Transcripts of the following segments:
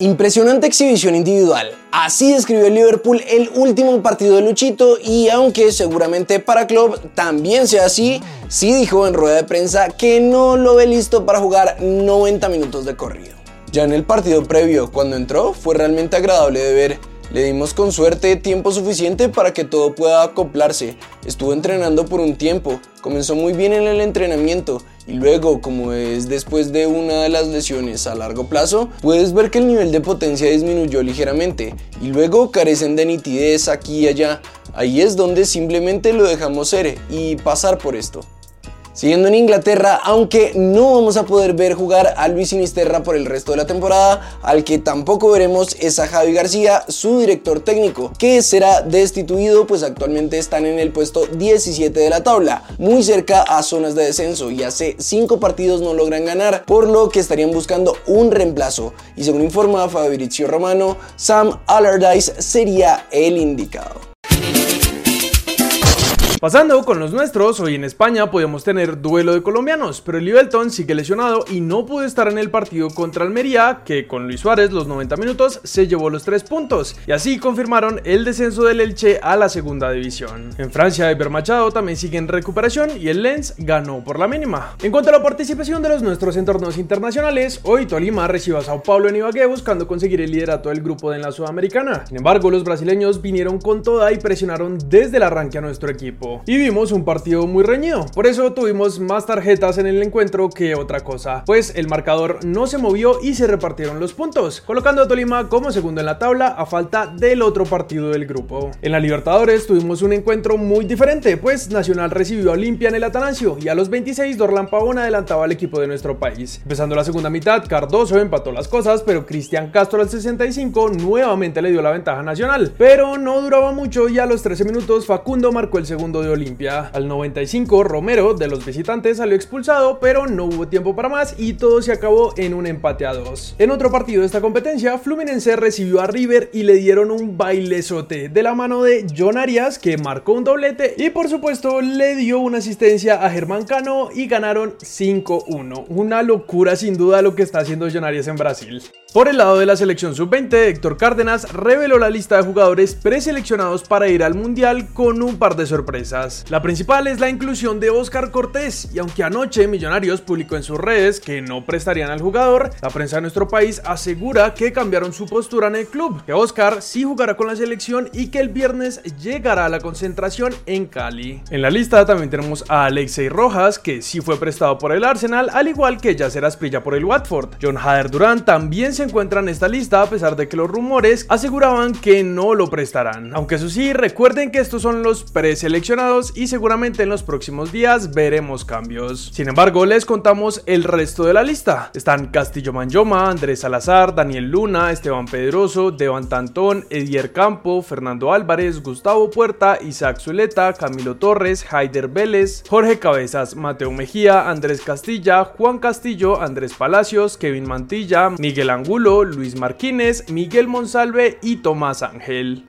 Impresionante exhibición individual. Así describió el Liverpool el último partido de Luchito y aunque seguramente para Klopp también sea así, sí dijo en rueda de prensa que no lo ve listo para jugar 90 minutos de corrido. Ya en el partido previo, cuando entró, fue realmente agradable de ver le dimos con suerte tiempo suficiente para que todo pueda acoplarse. Estuvo entrenando por un tiempo, comenzó muy bien en el entrenamiento y luego, como es después de una de las lesiones a largo plazo, puedes ver que el nivel de potencia disminuyó ligeramente y luego carecen de nitidez aquí y allá. Ahí es donde simplemente lo dejamos ser y pasar por esto. Siguiendo en Inglaterra, aunque no vamos a poder ver jugar a Luis Sinisterra por el resto de la temporada, al que tampoco veremos es a Javi García, su director técnico, que será destituido pues actualmente están en el puesto 17 de la tabla, muy cerca a zonas de descenso y hace 5 partidos no logran ganar, por lo que estarían buscando un reemplazo y según informa Fabrizio Romano, Sam Allardyce sería el indicado. Pasando con los nuestros, hoy en España podíamos tener duelo de colombianos, pero el Livelton sigue lesionado y no pudo estar en el partido contra Almería, que con Luis Suárez los 90 minutos se llevó los 3 puntos, y así confirmaron el descenso del Elche a la segunda división. En Francia, Iber Machado también sigue en recuperación y el Lens ganó por la mínima. En cuanto a la participación de los nuestros en torneos internacionales, hoy Tolima recibió a Sao Paulo en Ibagué buscando conseguir el liderato del grupo de la Sudamericana. Sin embargo, los brasileños vinieron con toda y presionaron desde el arranque a nuestro equipo y vimos un partido muy reñido. Por eso tuvimos más tarjetas en el encuentro que otra cosa, pues el marcador no se movió y se repartieron los puntos, colocando a Tolima como segundo en la tabla a falta del otro partido del grupo. En la Libertadores tuvimos un encuentro muy diferente, pues Nacional recibió a Olimpia en el Atanasio y a los 26 Dorlan Pavón adelantaba al equipo de nuestro país. Empezando la segunda mitad, Cardoso empató las cosas, pero Cristian Castro al 65 nuevamente le dio la ventaja nacional, pero no duraba mucho y a los 13 minutos Facundo marcó el segundo de Olimpia. Al 95, Romero de los visitantes salió expulsado, pero no hubo tiempo para más y todo se acabó en un empate a dos. En otro partido de esta competencia, Fluminense recibió a River y le dieron un bailezote de la mano de John Arias, que marcó un doblete y por supuesto le dio una asistencia a Germán Cano y ganaron 5-1. Una locura sin duda lo que está haciendo John Arias en Brasil. Por el lado de la selección sub-20, Héctor Cárdenas reveló la lista de jugadores preseleccionados para ir al Mundial con un par de sorpresas. La principal es la inclusión de Oscar Cortés, y aunque anoche Millonarios publicó en sus redes que no prestarían al jugador, la prensa de nuestro país asegura que cambiaron su postura en el club, que Oscar sí jugará con la selección y que el viernes llegará a la concentración en Cali. En la lista también tenemos a Alexei Rojas, que sí fue prestado por el Arsenal, al igual que Yacer Asprilla por el Watford. John Hader Durán también se encuentra en esta lista a pesar de que los rumores aseguraban que no lo prestarán. Aunque eso sí, recuerden que estos son los preseleccionados y seguramente en los próximos días veremos cambios. Sin embargo, les contamos el resto de la lista. Están Castillo Manjoma, Andrés Salazar, Daniel Luna, Esteban Pedroso, Devan Tantón, Edier Campo, Fernando Álvarez, Gustavo Puerta, Isaac Zuleta, Camilo Torres, Haider Vélez, Jorge Cabezas, Mateo Mejía, Andrés Castilla, Juan Castillo, Andrés Palacios, Kevin Mantilla, Miguel Angulo, Luis Marquínez, Miguel Monsalve y Tomás Ángel.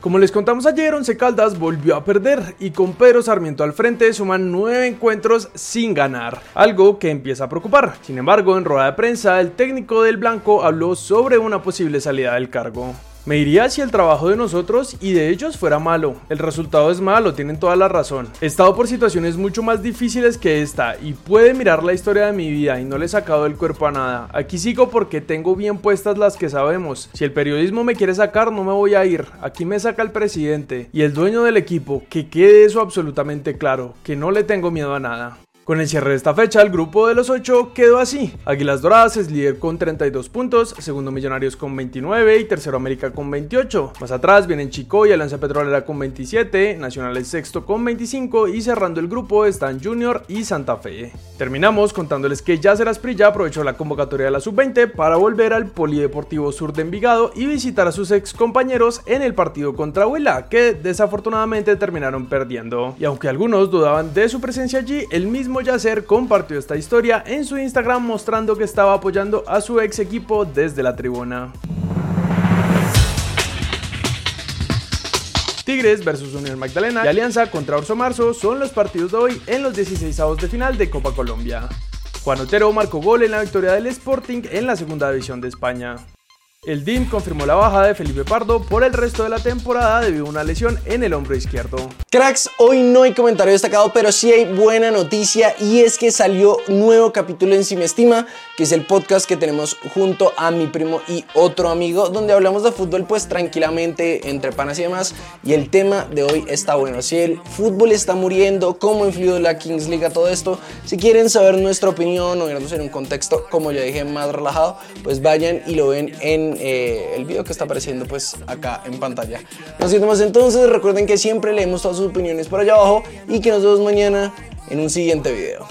Como les contamos ayer, Once Caldas volvió a perder y con Pedro Sarmiento al frente suman nueve encuentros sin ganar, algo que empieza a preocupar. Sin embargo, en rueda de prensa, el técnico del Blanco habló sobre una posible salida del cargo. Me iría si el trabajo de nosotros y de ellos fuera malo. El resultado es malo, tienen toda la razón. He estado por situaciones mucho más difíciles que esta y puede mirar la historia de mi vida y no le he sacado el cuerpo a nada. Aquí sigo porque tengo bien puestas las que sabemos. Si el periodismo me quiere sacar, no me voy a ir. Aquí me saca el presidente y el dueño del equipo. Que quede eso absolutamente claro, que no le tengo miedo a nada. Con el cierre de esta fecha, el grupo de los 8 quedó así. Águilas Doradas es líder con 32 puntos, segundo Millonarios con 29 y tercero América con 28. Más atrás vienen Chico y Alianza Petrolera con 27, Nacional es sexto con 25 y cerrando el grupo están Junior y Santa Fe. Terminamos contándoles que Yacer Asprilla aprovechó la convocatoria de la Sub-20 para volver al Polideportivo Sur de Envigado y visitar a sus ex compañeros en el partido contra Huila, que desafortunadamente terminaron perdiendo. Y aunque algunos dudaban de su presencia allí, el mismo Yacer compartió esta historia en su Instagram mostrando que estaba apoyando a su ex equipo desde la tribuna. Tigres versus Unión Magdalena y Alianza contra Orso Marzo son los partidos de hoy en los 16 de final de Copa Colombia. Juan Otero marcó gol en la victoria del Sporting en la segunda división de España. El DIM confirmó la baja de Felipe Pardo por el resto de la temporada debido a una lesión en el hombro izquierdo. Cracks, hoy no hay comentario destacado, pero sí hay buena noticia y es que salió nuevo capítulo en Si Me Estima, que es el podcast que tenemos junto a mi primo y otro amigo, donde hablamos de fútbol pues tranquilamente entre panas y demás. Y el tema de hoy está bueno, si el fútbol está muriendo, cómo influyó la Kings League a todo esto, si quieren saber nuestra opinión o vernos en un contexto, como ya dije, más relajado, pues vayan y lo ven en eh, el video que está apareciendo pues acá en pantalla. Nos vemos entonces, recuerden que siempre leemos todas sus opiniones por allá abajo y que nos vemos mañana en un siguiente video.